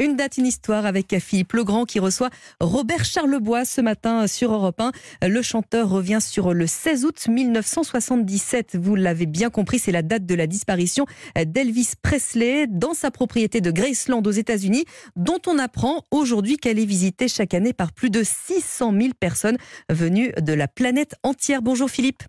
Une date, une histoire avec Philippe Legrand qui reçoit Robert Charlebois ce matin sur Europe 1. Le chanteur revient sur le 16 août 1977. Vous l'avez bien compris, c'est la date de la disparition d'Elvis Presley dans sa propriété de Graceland aux États-Unis, dont on apprend aujourd'hui qu'elle est visitée chaque année par plus de 600 000 personnes venues de la planète entière. Bonjour Philippe.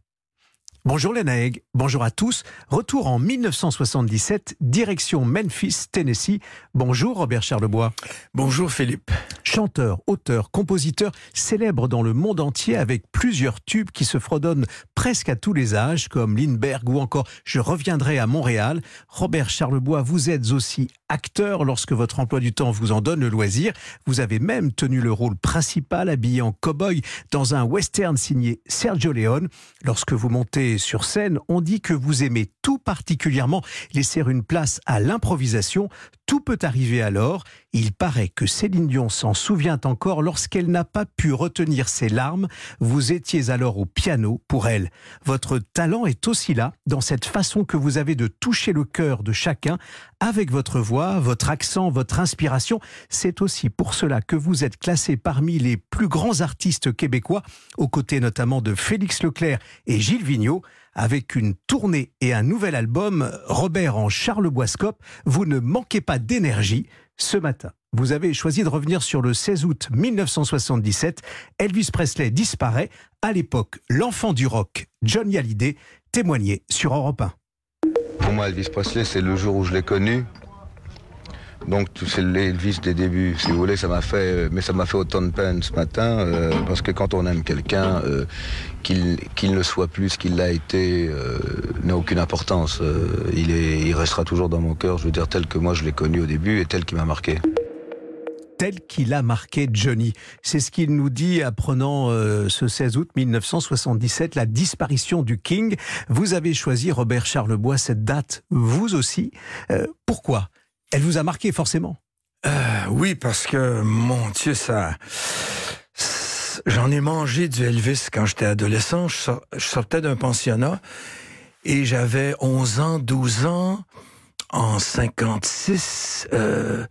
Bonjour Léna bonjour à tous. Retour en 1977, direction Memphis, Tennessee. Bonjour Robert Charlebois. Bonjour Philippe. Chanteur, auteur, compositeur, célèbre dans le monde entier avec plusieurs tubes qui se fredonnent presque à tous les âges, comme Lindbergh ou encore Je reviendrai à Montréal. Robert Charlebois, vous êtes aussi acteur lorsque votre emploi du temps vous en donne le loisir. Vous avez même tenu le rôle principal habillé en cow-boy dans un western signé Sergio Leone. Lorsque vous montez sur scène, on dit que vous aimez tout particulièrement laisser une place à l'improvisation. Tout peut arriver alors. Il paraît que Céline Dion s'en souvient encore lorsqu'elle n'a pas pu retenir ses larmes. Vous étiez alors au piano pour elle. Votre talent est aussi là, dans cette façon que vous avez de toucher le cœur de chacun avec votre voix, votre accent, votre inspiration. C'est aussi pour cela que vous êtes classé parmi les plus grands artistes québécois, aux côtés notamment de Félix Leclerc et Gilles Vigneault. Avec une tournée et un nouvel album, Robert en Charleboiscope, vous ne manquez pas d'énergie. Ce matin, vous avez choisi de revenir sur le 16 août 1977. Elvis Presley disparaît. À l'époque, l'enfant du rock, Johnny Hallyday, témoignait sur Europe 1. Pour moi, Elvis Presley, c'est le jour où je l'ai connu. Donc c'est l'Elvis des débuts, si vous voulez, ça m'a fait, euh, mais ça m'a fait autant de peine ce matin, euh, parce que quand on aime quelqu'un, euh, qu'il ne soit plus ce qu'il a été, n'a aucune importance. il, est, il restera toujours dans mon cœur, je veux dire, tel que moi je l'ai connu au début et tel qu'il m'a marqué tel qu'il a marqué Johnny. C'est ce qu'il nous dit apprenant ce 16 août 1977 la disparition du King. Vous avez choisi, Robert Charlebois, cette date, vous aussi. pourquoi? Elle vous a marqué forcément? Euh, Oui, parce que, mon Dieu, ça... J'en ai mangé du Elvis quand j'étais adolescent. Je, sortais d'un pensionnat et j'avais 11 ans, 12 ans en 56 euh,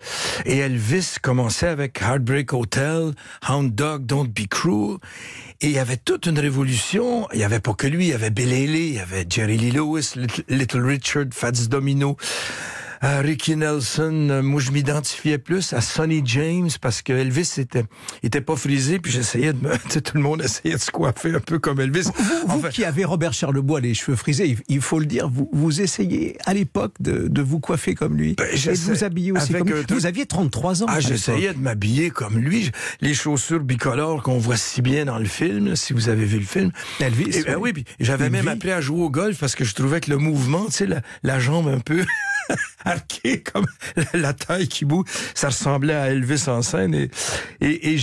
et Elvis commençait avec Heartbreak Hotel, Hound Dog, Don't Be Cruel et il y avait toute une révolution. Il y avait pas que lui, il y avait Bill Haley, il y avait Jerry Lee Lewis, Little Richard, Fats Domino à Ricky Nelson, euh, moi je m'identifiais plus à Sonny James parce que Elvis était, était pas frisé, puis j'essayais de me, tout le monde essayait de se coiffer un peu comme Elvis. Vous, qui avez Robert Charlebois les cheveux frisés, il faut le dire, vous, vous essayez à l'époque de, de, vous coiffer comme lui ben, et de vous habiller aussi comme lui. Euh, vous aviez 33 ans. Ah, j'essayais de m'habiller comme lui. Les chaussures bicolores qu'on voit si bien dans le film, si vous avez vu le film. Elvis. Et, ben oui, j'avais même appelé à jouer au golf parce que je trouvais que le mouvement, tu sais, la, la jambe un peu arqué comme la taille qui bouge. Ça ressemblait à Elvis en scène et, et,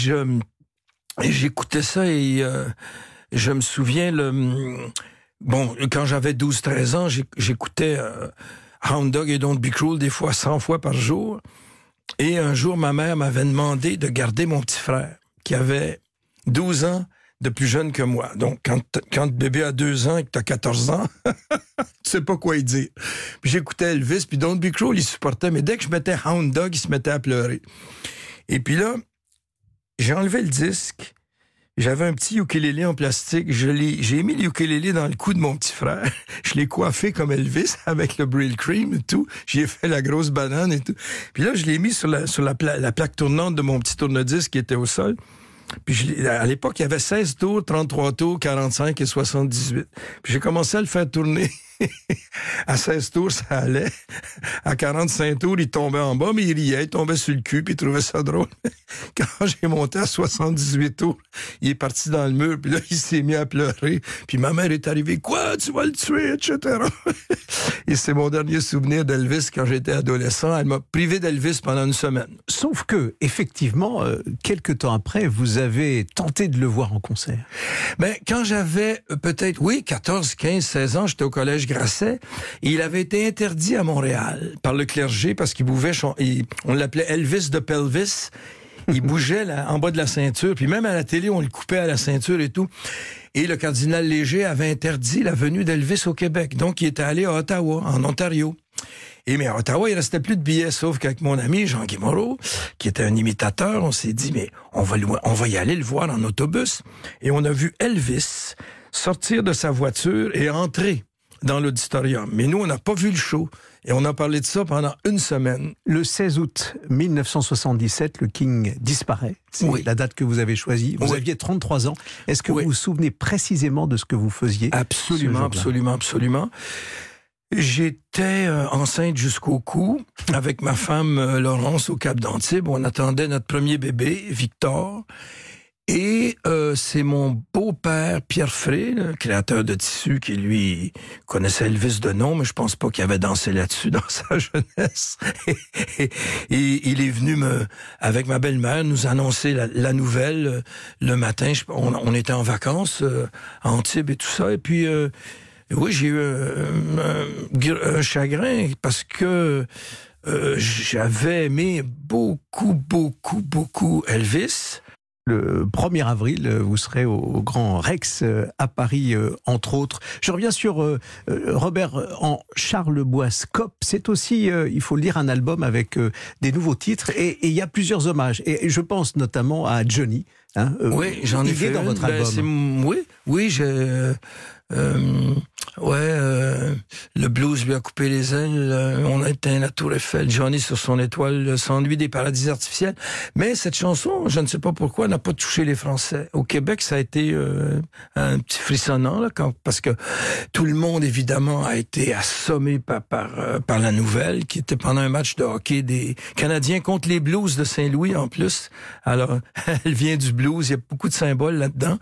j'écoutais ça et euh, je me souviens le bon quand j'avais 12-13 ans, j'écoutais euh, Hound Dog et Don't Be Cruel des fois 100 fois par jour. Et un jour, ma mère m'avait demandé de garder mon petit frère qui avait 12 ans de plus jeune que moi. Donc, quand, quand bébé a deux ans et que t'as 14 ans, tu sais pas quoi il dire. Puis j'écoutais Elvis, puis Don't Be Cruel, il supportait, mais dès que je mettais Hound Dog, il se mettait à pleurer. Et puis là, j'ai enlevé le disque, j'avais un petit ukulélé en plastique, j'ai mis le ukulélé dans le cou de mon petit frère, je l'ai coiffé comme Elvis avec le Brill Cream et tout, j'ai fait la grosse banane et tout. Puis là, je l'ai mis sur la, sur la plaque tournante de mon petit tourne-disque qui était au sol. Puis à l'époque, il y avait 16 tours, 33 tours, 45 et 78. Puis j'ai commencé à le faire tourner. à 16 tours, ça allait. À 45 tours, il tombait en bas, mais il riait, il tombait sur le cul, puis il trouvait ça drôle. Quand j'ai monté à 78 tours, il est parti dans le mur, puis là, il s'est mis à pleurer. Puis ma mère est arrivée, quoi, tu vas le tuer, etc. Et c'est mon dernier souvenir d'Elvis quand j'étais adolescent. Elle m'a privé d'Elvis pendant une semaine. Sauf que, effectivement, euh, quelques temps après, vous avez tenté de le voir en concert. Ben, quand j'avais euh, peut-être, oui, 14, 15, 16 ans, j'étais au collège Grasset. il avait été interdit à Montréal par le clergé parce qu'il bougeait, on l'appelait Elvis de Pelvis. Il bougeait en bas de la ceinture, puis même à la télé, on le coupait à la ceinture et tout. Et le cardinal Léger avait interdit la venue d'Elvis au Québec. Donc, il était allé à Ottawa, en Ontario. Et mais à Ottawa, il restait plus de billets, sauf qu'avec mon ami Jean-Guy Moreau, qui était un imitateur, on s'est dit, mais on va, on va y aller le voir en autobus. Et on a vu Elvis sortir de sa voiture et entrer dans l'auditorium. Mais nous, on n'a pas vu le show. Et on a parlé de ça pendant une semaine. Le 16 août 1977, le King disparaît. C'est la date que vous avez choisie. Vous aviez 33 ans. Est-ce que vous vous souvenez précisément de ce que vous faisiez Absolument, absolument, absolument. J'étais euh, enceinte jusqu'au cou avec ma femme euh, Laurence au Cap d'Antibes. On attendait notre premier bébé, Victor. Et euh, c'est mon beau-père Pierre Frey, le créateur de tissus, qui lui connaissait Elvis de nom, mais je pense pas qu'il avait dansé là-dessus dans sa jeunesse. et, il est venu me, avec ma belle-mère, nous annoncer la, nouvelle euh, le matin. on, était en vacances euh, à Antibes et tout ça, et puis oui, j'ai eu un, chagrin parce que j'avais aimé beaucoup, beaucoup, beaucoup Elvis le 1er avril, euh, vous serez au Grand Rex euh, à Paris, euh, entre autres. Je reviens sur Robert en Charles Scope. C'est aussi, il faut le dire, un album avec des nouveaux titres et, il y a plusieurs hommages. Et je pense notamment à Johnny. Hein, oui, j'en ai fait dans votre ben, album. oui, oui, j'ai euh, ouais, euh, le blues lui a coupé les ailes. Euh, on a éteint la tour Eiffel. Johnny sur son étoile s'ennuie des paradis artificiels. Mais cette chanson, je ne sais pas pourquoi, n'a pas touché les Français. Au Québec, ça a été euh, un petit frissonnant là, quand, parce que tout le monde évidemment a été assommé par par, par la nouvelle, qui était pendant un match de hockey des Canadiens contre les Blues de Saint-Louis en plus. Alors, elle vient du blues. Il y a beaucoup de symboles là-dedans.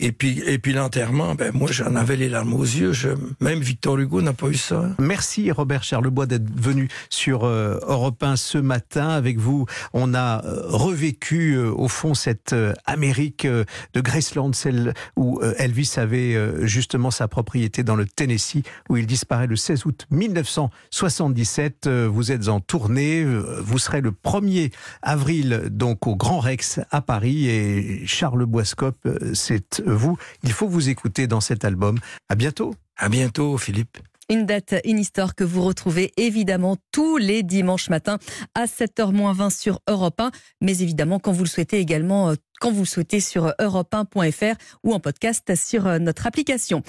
Et puis et puis l'enterrement, ben moi j'en avait les larmes aux yeux. Même Victor Hugo n'a pas eu ça. Merci Robert Charlebois d'être venu sur euh, Europe 1 ce matin. Avec vous, on a euh, revécu euh, au fond cette Amérique de Graceland, celle où Elvis avait justement sa propriété dans le Tennessee, où il disparaît le 16 août 1977. Vous êtes en tournée. Vous serez le 1er avril donc au Grand Rex à Paris et Charles Boiscope, c'est vous. Il faut vous écouter dans cet album. À bientôt. À bientôt, Philippe. Une date, une histoire que vous retrouvez évidemment tous les dimanches matins à 7h20 sur Europe 1, mais évidemment quand vous le souhaitez également, euh, quand vous le souhaitez sur europe1.fr ou en podcast sur euh, notre application.